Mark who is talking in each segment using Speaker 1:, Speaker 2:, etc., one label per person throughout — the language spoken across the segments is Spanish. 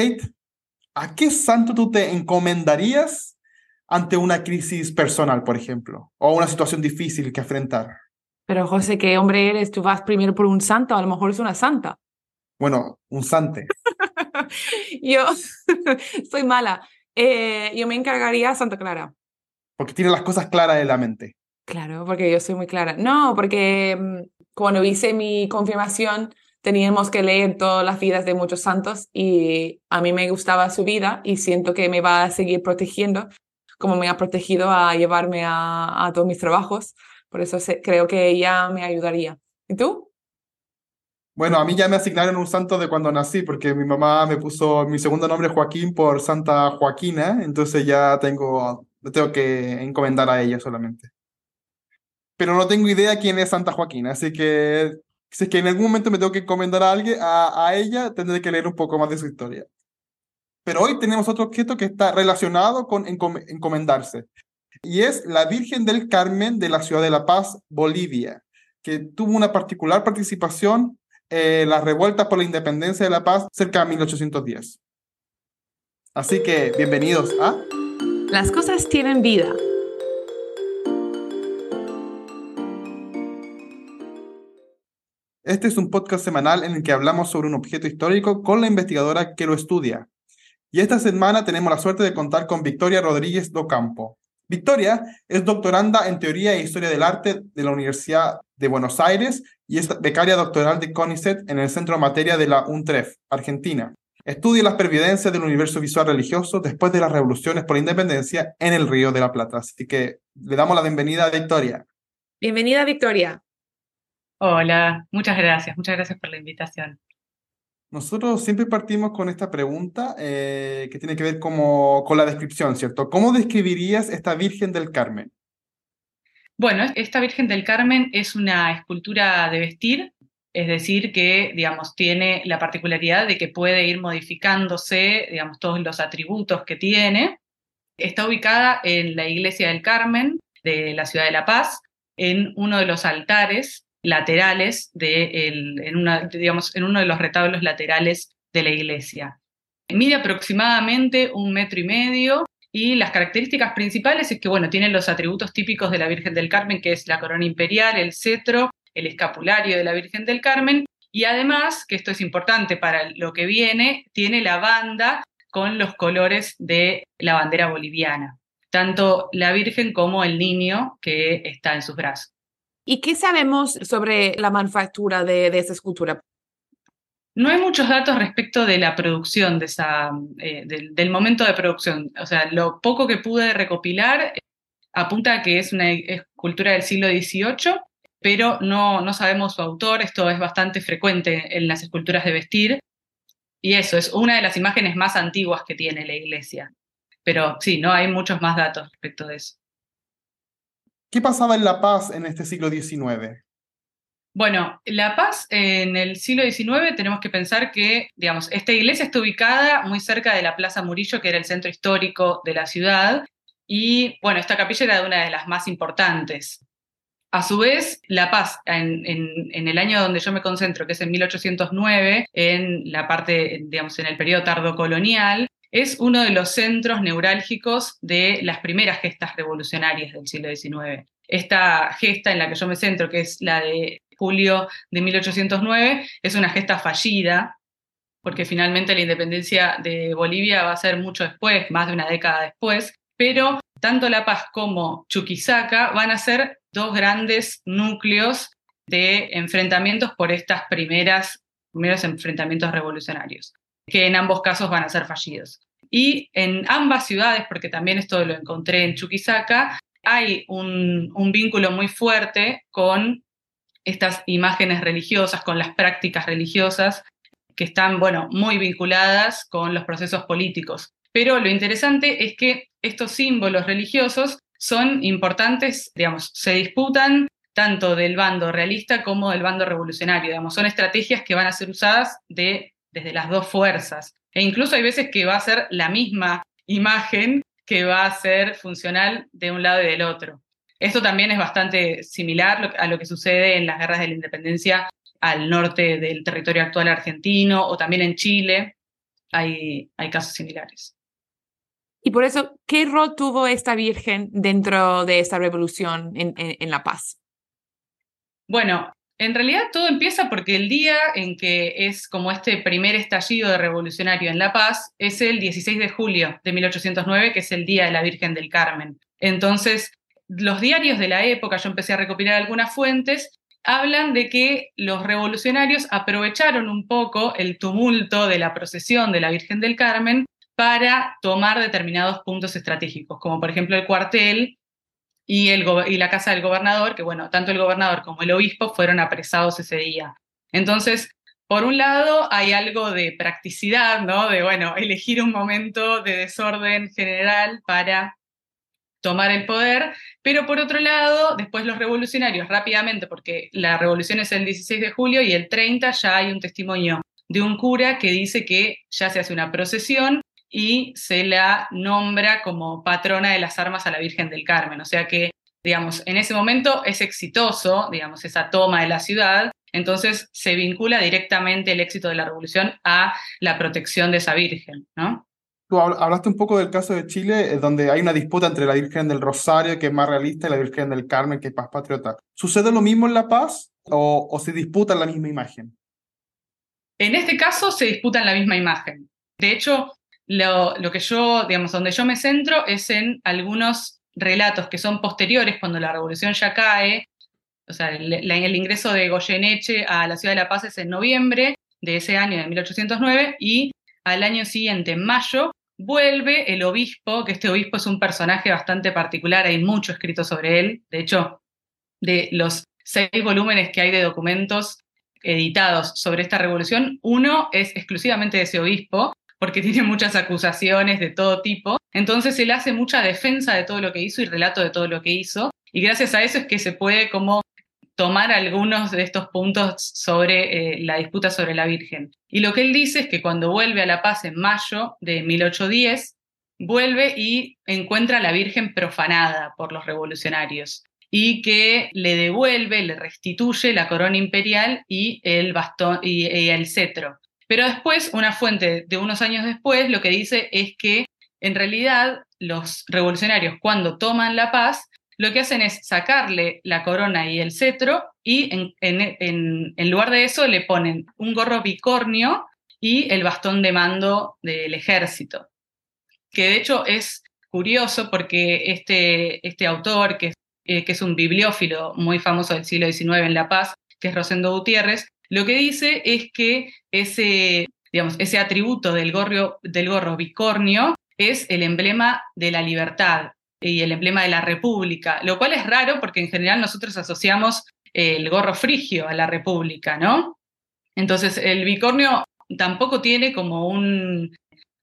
Speaker 1: Kate, ¿a qué santo tú te encomendarías ante una crisis personal, por ejemplo, o una situación difícil que enfrentar?
Speaker 2: Pero José, ¿qué hombre eres? Tú vas primero por un santo, a lo mejor es una santa.
Speaker 1: Bueno, un sante.
Speaker 2: yo soy mala. Eh, yo me encargaría a Santa Clara.
Speaker 1: Porque tiene las cosas claras en la mente.
Speaker 2: Claro, porque yo soy muy clara. No, porque mm, cuando hice mi confirmación teníamos que leer todas las vidas de muchos santos y a mí me gustaba su vida y siento que me va a seguir protegiendo como me ha protegido a llevarme a, a todos mis trabajos. Por eso creo que ella me ayudaría. ¿Y tú?
Speaker 1: Bueno, a mí ya me asignaron un santo de cuando nací, porque mi mamá me puso mi segundo nombre Joaquín por Santa Joaquina, entonces ya tengo, tengo que encomendar a ella solamente. Pero no tengo idea quién es Santa Joaquina, así que si es que en algún momento me tengo que encomendar a alguien, a, a ella, tendré que leer un poco más de su historia. Pero hoy tenemos otro objeto que está relacionado con encomendarse, y es la Virgen del Carmen de la ciudad de La Paz, Bolivia, que tuvo una particular participación en las revueltas por la independencia de La Paz cerca de 1810. Así que bienvenidos a...
Speaker 2: Las cosas tienen vida.
Speaker 1: Este es un podcast semanal en el que hablamos sobre un objeto histórico con la investigadora que lo estudia. Y esta semana tenemos la suerte de contar con Victoria Rodríguez Docampo. Victoria es doctoranda en Teoría e Historia del Arte de la Universidad de Buenos Aires y es becaria doctoral de CONICET en el Centro de Materia de la UNTREF, Argentina. Estudia las pervivencias del universo visual religioso después de las revoluciones por la independencia en el Río de la Plata. Así que le damos la bienvenida a Victoria.
Speaker 2: Bienvenida, Victoria.
Speaker 3: Hola, muchas gracias, muchas gracias por la invitación.
Speaker 1: Nosotros siempre partimos con esta pregunta eh, que tiene que ver como, con la descripción, ¿cierto? ¿Cómo describirías esta Virgen del Carmen?
Speaker 3: Bueno, esta Virgen del Carmen es una escultura de vestir, es decir, que, digamos, tiene la particularidad de que puede ir modificándose, digamos, todos los atributos que tiene. Está ubicada en la iglesia del Carmen de la ciudad de La Paz, en uno de los altares laterales de en, una, digamos, en uno de los retablos laterales de la iglesia. Mide aproximadamente un metro y medio y las características principales es que, bueno, tiene los atributos típicos de la Virgen del Carmen, que es la corona imperial, el cetro, el escapulario de la Virgen del Carmen, y además, que esto es importante para lo que viene, tiene la banda con los colores de la bandera boliviana, tanto la Virgen como el niño que está en sus brazos.
Speaker 2: ¿Y qué sabemos sobre la manufactura de, esa escultura?
Speaker 3: No hay muchos datos respecto de la producción, eh, del, momento de producción. O sea, lo poco que pude recopilar eh, apunta a que es una escultura del siglo XVIII, pero no sabemos su autor. Esto es bastante frecuente en las esculturas de vestir. Y eso es una de las imágenes más antiguas que tiene la iglesia. Pero sí, no hay muchos más datos respecto de eso.
Speaker 1: ¿Qué pasaba en La Paz en este siglo XIX?
Speaker 3: Bueno, La Paz en el siglo XIX tenemos que pensar que, digamos, esta iglesia está ubicada muy cerca de la Plaza Murillo, que era el centro histórico de la ciudad, y bueno, esta capilla era una de las más importantes. A su vez, La Paz, en, el año donde yo me concentro, que es en 1809, en la parte, digamos, en el periodo tardocolonial, es uno de los centros neurálgicos de las primeras gestas revolucionarias del siglo XIX. Esta gesta en la que yo me centro, que es la de julio de 1809, es una gesta fallida, porque finalmente la independencia de Bolivia va a ser mucho después, más de una década después, pero tanto La Paz como Chuquisaca van a ser dos grandes núcleos de enfrentamientos por estas primeras primeros enfrentamientos revolucionarios que en ambos casos van a ser fallidos. Y en ambas ciudades, porque también esto lo encontré en Chuquisaca, hay un, vínculo muy fuerte con estas imágenes religiosas, con las prácticas religiosas que están, bueno, muy vinculadas con los procesos políticos. Pero lo interesante es que estos símbolos religiosos son importantes, digamos, se disputan tanto del bando realista como del bando revolucionario, digamos, son estrategias que van a ser usadas de desde las dos fuerzas. E incluso hay veces que va a ser la misma imagen que va a ser funcional de un lado y del otro. Esto también es bastante similar a lo que sucede en las guerras de la independencia al norte del territorio actual argentino o también en Chile, hay, hay casos similares.
Speaker 2: Y por eso, ¿qué rol tuvo esta Virgen dentro de esta revolución en, en, La Paz?
Speaker 3: Bueno, en realidad todo empieza porque el día en que es como este primer estallido de revolucionario en La Paz es el 16 de julio de 1809, que es el Día de la Virgen del Carmen. Entonces, los diarios de la época, yo empecé a recopilar algunas fuentes, hablan de que los revolucionarios aprovecharon un poco el tumulto de la procesión de la Virgen del Carmen para tomar determinados puntos estratégicos, como por ejemplo el cuartel y, el y la casa del gobernador, que bueno, tanto el gobernador como el obispo fueron apresados ese día. Entonces, por un lado, hay algo de practicidad, ¿no? De, bueno, elegir un momento de desorden general para tomar el poder, pero por otro lado, después los revolucionarios rápidamente, porque la revolución es el 16 de julio y el 30 ya hay un testimonio de un cura que dice que ya se hace una procesión y se la nombra como patrona de las armas a la Virgen del Carmen. O sea que, digamos, en ese momento es exitoso, digamos, esa toma de la ciudad, entonces se vincula directamente el éxito de la revolución a la protección de esa Virgen, ¿no?
Speaker 1: Tú hablaste un poco del caso de Chile, eh, donde hay una disputa entre la Virgen del Rosario, que es más realista, y la Virgen del Carmen, que es más patriota. ¿Sucede lo mismo en La Paz o, o se disputan la misma imagen?
Speaker 3: En este caso se disputan la misma imagen. De hecho, lo, que yo, digamos, donde yo me centro es en algunos relatos que son posteriores cuando la revolución ya cae. O sea, el, el ingreso de Goyeneche a la ciudad de La Paz es en noviembre de ese año, de 1809, y al año siguiente, en mayo, vuelve el obispo, que este obispo es un personaje bastante particular, hay mucho escrito sobre él. De hecho, de los seis volúmenes que hay de documentos editados sobre esta revolución, uno es exclusivamente de ese obispo, porque tiene muchas acusaciones de todo tipo. Entonces él hace mucha defensa de todo lo que hizo y relato de todo lo que hizo. Y gracias a eso es que se puede como tomar algunos de estos puntos sobre eh, la disputa sobre la Virgen. Y lo que él dice es que cuando vuelve a La Paz en mayo de 1810, vuelve y encuentra a la Virgen profanada por los revolucionarios y que le devuelve, le restituye la corona imperial y el bastón y el cetro. Pero después, una fuente de unos años después lo que dice es que en realidad los revolucionarios cuando toman la paz, lo que hacen es sacarle la corona y el cetro y en, lugar de eso le ponen un gorro bicornio y el bastón de mando del ejército. Que de hecho es curioso porque este, este autor, que, eh, que es un bibliófilo muy famoso del siglo XIX en La Paz, que es Rosendo Gutiérrez, lo que dice es que ese, digamos, ese atributo del gorro, del gorro bicornio es el emblema de la libertad y el emblema de la república, lo cual es raro porque en general nosotros asociamos el gorro frigio a la república, ¿no? Entonces el bicornio tampoco tiene como un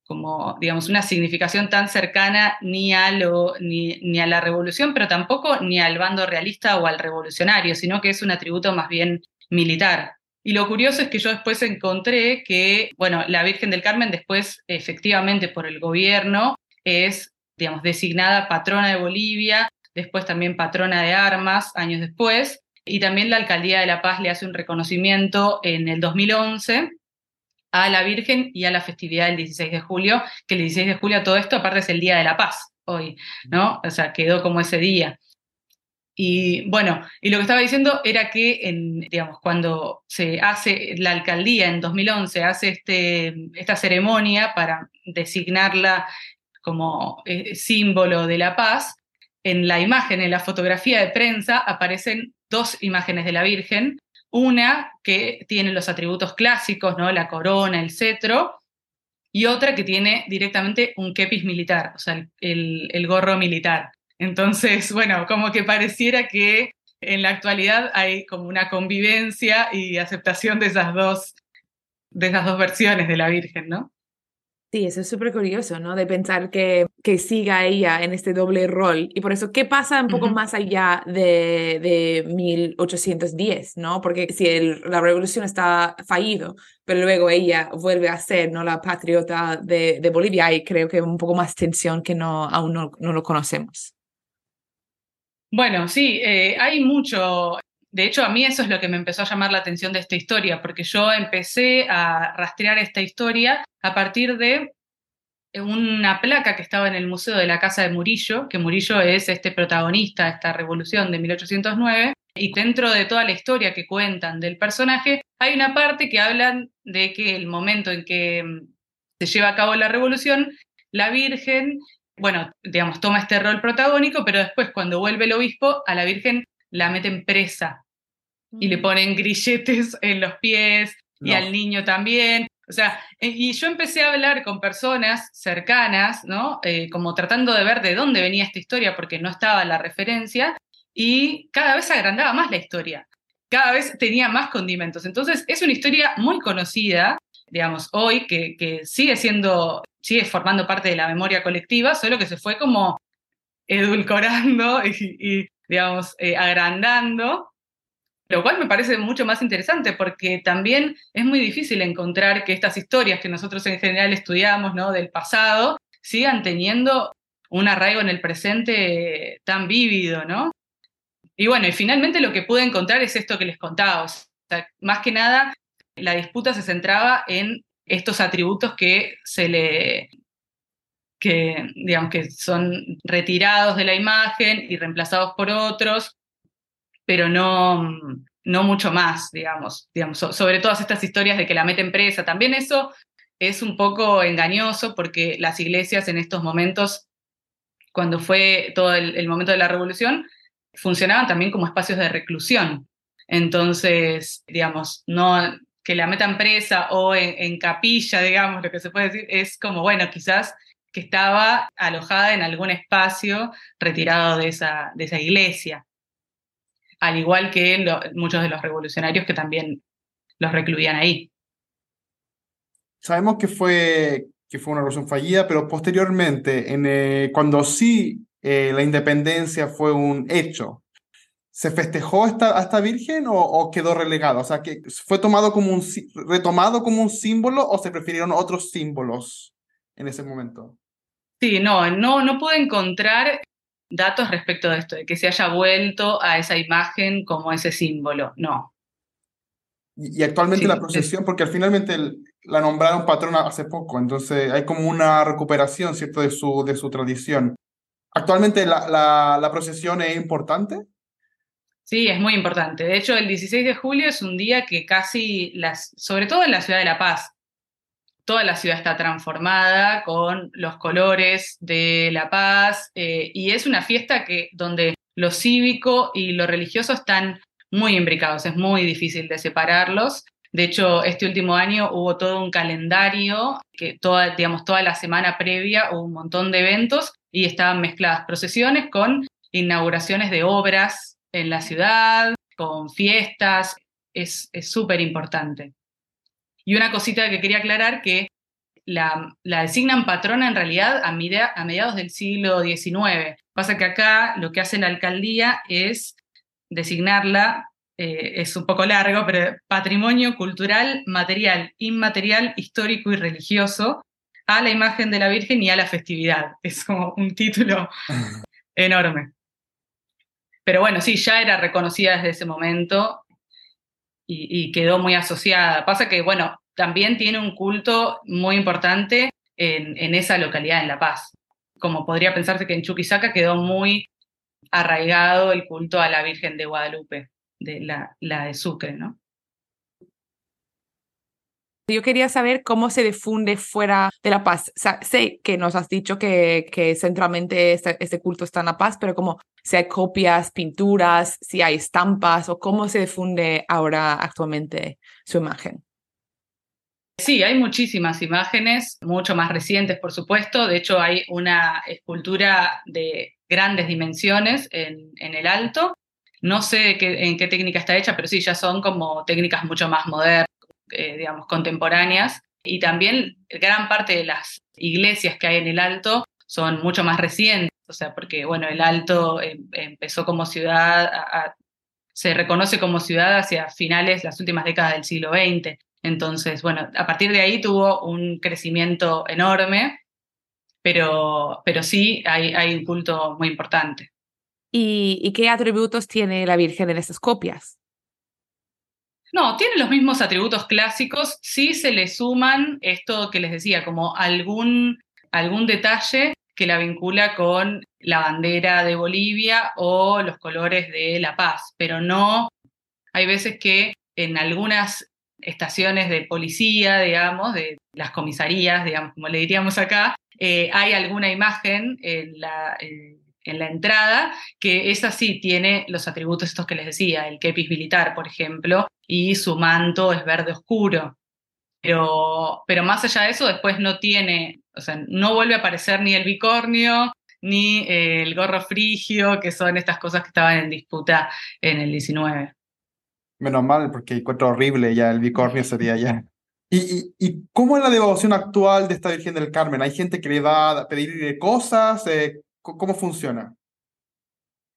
Speaker 3: como digamos una significación tan cercana ni a lo ni, ni, a la revolución, pero tampoco ni al bando realista o al revolucionario, sino que es un atributo más bien militar. Y lo curioso es que yo después encontré que, bueno, la Virgen del Carmen después, efectivamente, por el gobierno, es, digamos, designada patrona de Bolivia, después también patrona de armas, años después, y también la Alcaldía de La Paz le hace un reconocimiento en el 2011 a la Virgen y a la festividad del 16 de julio, que el 16 de julio todo esto aparte es el Día de la Paz hoy, ¿no? O sea, quedó como ese día. Y bueno, y lo que estaba diciendo era que, en, digamos, cuando se hace la alcaldía en 2011, hace este, esta ceremonia para designarla como eh, símbolo de la paz, en la imagen, en la fotografía de prensa, aparecen dos imágenes de la Virgen. Una que tiene los atributos clásicos, ¿no? La corona, el cetro, y otra que tiene directamente un kepis militar, o sea, el, el gorro militar. Entonces, bueno, como que pareciera que en la actualidad hay como una convivencia y aceptación de esas dos, de esas dos versiones de la Virgen, ¿no?
Speaker 2: Sí, eso es súper curioso, ¿no? De pensar que, que siga ella en este doble rol. Y por eso, ¿qué pasa un poco más allá de, de 1810, ¿no? Porque si el, la revolución está fallido, pero luego ella vuelve a ser, ¿no? La patriota de, de Bolivia, hay creo que un poco más tensión que no, aún no, no lo conocemos.
Speaker 3: Bueno, sí, eh, hay mucho, De hecho, a mí eso es lo que me empezó a llamar la atención de esta historia, porque yo empecé a rastrear esta historia a partir de una placa que estaba en el Museo de la Casa de Murillo, que Murillo es este protagonista de esta revolución de 1809, y dentro de toda la historia que cuentan del personaje, hay una parte que hablan de que el momento en que mm, se lleva a cabo la revolución, la Virgen, bueno, digamos, toma este rol protagónico, pero después cuando vuelve el obispo, a la Virgen la meten presa y le mm. ponen grilletes en los pies y al niño también. O sea, y yo empecé a hablar con personas cercanas, ¿no? Eh, como tratando de ver de dónde venía esta historia, porque no estaba la referencia, y cada vez agrandaba más la historia, cada vez tenía más condimentos. Entonces, es una historia muy conocida, digamos, hoy, que, que sigue siendo, sigue formando parte de la memoria colectiva, solo que se fue como edulcorando y, digamos, eh, agrandando lo cual me parece mucho más interesante porque también es muy difícil encontrar que estas historias que nosotros en general estudiamos ¿no? del pasado sigan teniendo un arraigo en el presente tan vívido, ¿no? Y bueno, y finalmente lo que pude encontrar es esto que les contaba. O sea, más que nada, la disputa se centraba en estos atributos que se le que digamos que son retirados de la imagen y reemplazados por otros pero no, no mucho más, digamos, digamos, sobre todas estas historias de que la meten presa. También eso es un poco engañoso porque las iglesias en estos momentos, cuando fue todo el, momento de la revolución, funcionaban también como espacios de reclusión. Entonces, digamos, no que la metan presa o en, capilla, digamos, lo que se puede decir, es como, bueno, quizás que estaba alojada en algún espacio retirado de esa, de esa iglesia al igual que muchos de los revolucionarios que también los recluían ahí.
Speaker 1: Sabemos que fue, que fue una revolución fallida, pero posteriormente, en, eh, cuando sí eh, la independencia fue un hecho, ¿se festejó esta, esta virgen o, quedó relegado? O sea, que ¿fue tomado como un, retomado como un símbolo o se prefirieron otros símbolos en ese momento?
Speaker 3: Sí, no, no, no pude encontrar datos respecto de esto, de que se haya vuelto a esa imagen como ese símbolo, no.
Speaker 1: Y, actualmente la procesión, porque finalmente la nombraron patrona hace poco, entonces hay como una recuperación, ¿cierto?, de su, de su tradición. ¿Actualmente la, la, la procesión es importante?
Speaker 3: Sí, es muy importante. De hecho, el 16 de julio es un día que casi, las, sobre todo en la ciudad de La Paz, toda la ciudad está transformada con los colores de la paz eh, y es una fiesta que, donde lo cívico y lo religioso están muy imbricados, es muy difícil de separarlos. De hecho, este último año hubo todo un calendario que toda, digamos, toda la semana previa hubo un montón de eventos y estaban mezcladas procesiones con inauguraciones de obras en la ciudad, con fiestas. Es súper importante. Y una cosita que quería aclarar, que la, designan patrona en realidad a, mediados del siglo XIX. Pasa que acá lo que hace la alcaldía es designarla, eh, es un poco largo, pero patrimonio cultural, material, inmaterial, histórico y religioso a la imagen de la Virgen y a la festividad. Es como un título enorme. Pero bueno, sí, ya era reconocida desde ese momento y, quedó muy asociada. Pasa que, bueno, también tiene un culto muy importante en, esa localidad, en La Paz. Como podría pensarse que en Chuquisaca quedó muy arraigado el culto a la Virgen de Guadalupe, de la, de Sucre, ¿no?
Speaker 2: Yo quería saber cómo se difunde fuera de La Paz. sé que nos has dicho que, que centralmente este, este, culto está en La Paz, pero como si hay copias, pinturas, si hay estampas o cómo se difunde ahora actualmente su imagen.
Speaker 3: Sí, hay muchísimas imágenes, mucho más recientes, por supuesto. De hecho, hay una escultura de grandes dimensiones en, en el alto. No sé en qué técnica está hecha, pero sí, ya son como técnicas mucho más modernas eh, digamos, contemporáneas. Y también gran parte de las iglesias que hay en el Alto son mucho más recientes, o sea, porque, bueno, el Alto em, empezó como ciudad, se reconoce como ciudad hacia finales, las últimas décadas del siglo XX. Entonces, bueno, a partir de ahí tuvo un crecimiento enorme, pero, pero sí hay, hay un culto muy importante.
Speaker 2: ¿Y, ¿Y, qué atributos tiene la Virgen en esas copias?
Speaker 3: No, tiene los mismos atributos clásicos, sí se le suman esto que les decía, como algún, algún detalle que la vincula con la bandera de Bolivia o los colores de La Paz, pero no, hay veces que en algunas estaciones de policía, digamos, de las comisarías, digamos, como le diríamos acá, eh, hay alguna imagen en la, en la entrada que esa sí tiene los atributos estos que les decía, el kepis militar, por ejemplo, y su manto es verde oscuro. Pero, pero más allá de eso, después no tiene, o sea, no vuelve a aparecer ni el bicornio, ni eh, el gorro frigio, que son estas cosas que estaban en disputa en el 19.
Speaker 1: Menos mal, porque encuentro horrible ya, el bicornio sería ya. ¿Y, y, cómo es la devoción actual de esta Virgen del Carmen? ¿Hay gente que le va a pedir cosas? Eh, ¿Cómo funciona?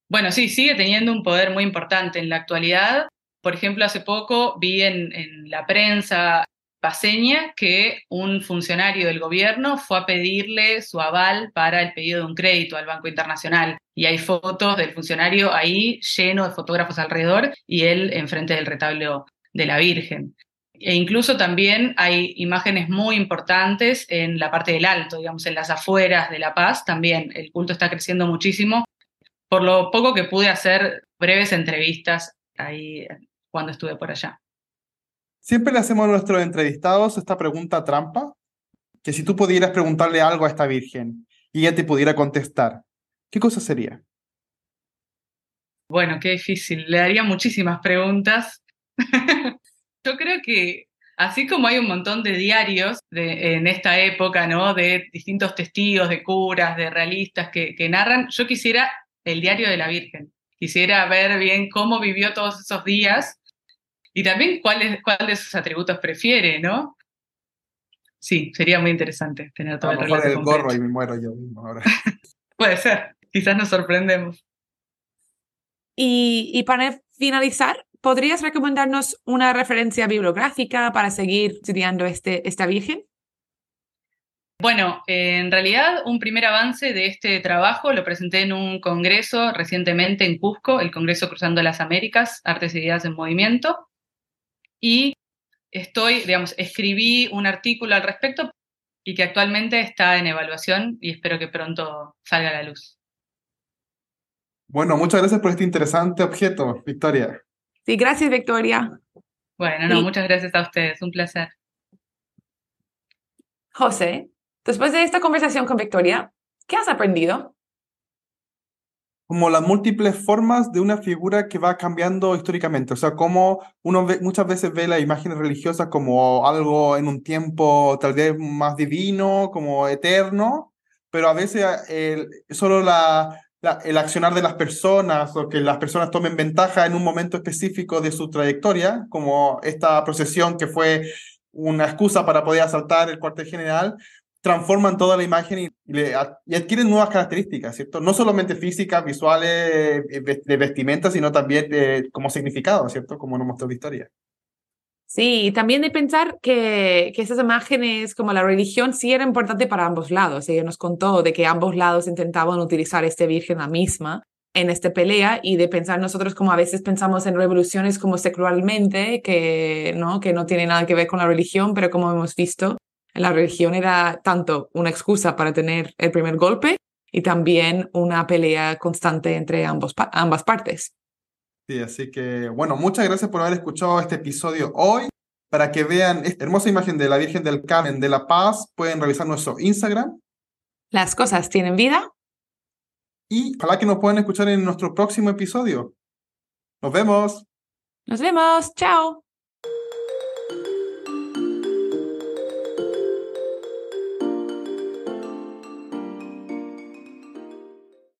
Speaker 3: Bueno, sí, sigue teniendo un poder muy importante en la actualidad. Por ejemplo, hace poco vi en, la prensa paseña que un funcionario del gobierno fue a pedirle su aval para el pedido de un crédito al Banco Internacional. Y hay fotos del funcionario ahí lleno de fotógrafos alrededor y él enfrente del retablo de la Virgen. E incluso también hay imágenes muy importantes en la parte del alto, digamos, en las afueras de La Paz también. El culto está creciendo muchísimo. Por lo poco que pude hacer breves entrevistas ahí cuando estuve por allá.
Speaker 1: Siempre le hacemos a nuestros entrevistados esta pregunta trampa, que si tú pudieras preguntarle algo a esta Virgen y ella te pudiera contestar, ¿qué cosa sería?
Speaker 3: Bueno, qué difícil. Le daría muchísimas preguntas. Yo creo que así como hay un montón de diarios de, en esta época, ¿no? De distintos testigos, de curas, de realistas que, que narran, yo quisiera el diario de la Virgen. Quisiera ver bien cómo vivió todos esos días y también cuál, cuál de sus atributos prefiere, ¿no? Sí, sería muy interesante tener todo
Speaker 1: a lo mejor el gorro y me muero yo mismo ahora.
Speaker 3: Puede ser, quizás nos sorprendemos.
Speaker 2: Y, y para finalizar, ¿podrías recomendarnos una referencia bibliográfica para seguir estudiando este, esta Virgen?
Speaker 3: Bueno, en realidad un primer avance de este trabajo lo presenté en un congreso recientemente en Cusco, el Congreso Cruzando las Américas, Artes y Ideas en Movimiento, y estoy, digamos, escribí un artículo al respecto y que actualmente está en evaluación y espero que pronto salga a la luz.
Speaker 1: Bueno, muchas gracias por este interesante objeto, Victoria.
Speaker 2: Sí, gracias, Victoria.
Speaker 3: Bueno, no, muchas gracias a ustedes, un placer.
Speaker 2: José, después de esta conversación con Victoria, ¿qué has aprendido?
Speaker 1: Como las múltiples formas de una figura que va cambiando históricamente. O sea, como uno muchas veces ve las imágenes religiosas como algo en un tiempo tal vez más divino, como eterno, pero a veces el, solo la, el accionar de las personas o que las personas tomen ventaja en un momento específico de su trayectoria, como esta procesión que fue una excusa para poder asaltar el cuartel general, transforman toda la imagen y, y adquieren nuevas características, ¿cierto? No solamente físicas, visuales, eh, de vestimenta, sino también como significado, ¿cierto? Como nos mostró la historia.
Speaker 2: Sí, y también de pensar que, que esas imágenes como la religión sí era importante para ambos lados. Ella nos contó de que ambos lados intentaban utilizar este Virgen la misma en esta pelea y de pensar nosotros como a veces pensamos en revoluciones como secularmente, que no, que no tiene nada que ver con la religión, pero como hemos visto, la religión era tanto una excusa para tener el primer golpe y también una pelea constante entre ambos, ambas partes.
Speaker 1: Sí, así que bueno, muchas gracias por haber escuchado este episodio hoy. Para que vean esta hermosa imagen de la Virgen del Carmen de La Paz, pueden revisar nuestro Instagram.
Speaker 2: Las cosas tienen vida.
Speaker 1: Y ojalá que nos puedan escuchar en nuestro próximo episodio. Nos vemos.
Speaker 2: Nos vemos. Chao.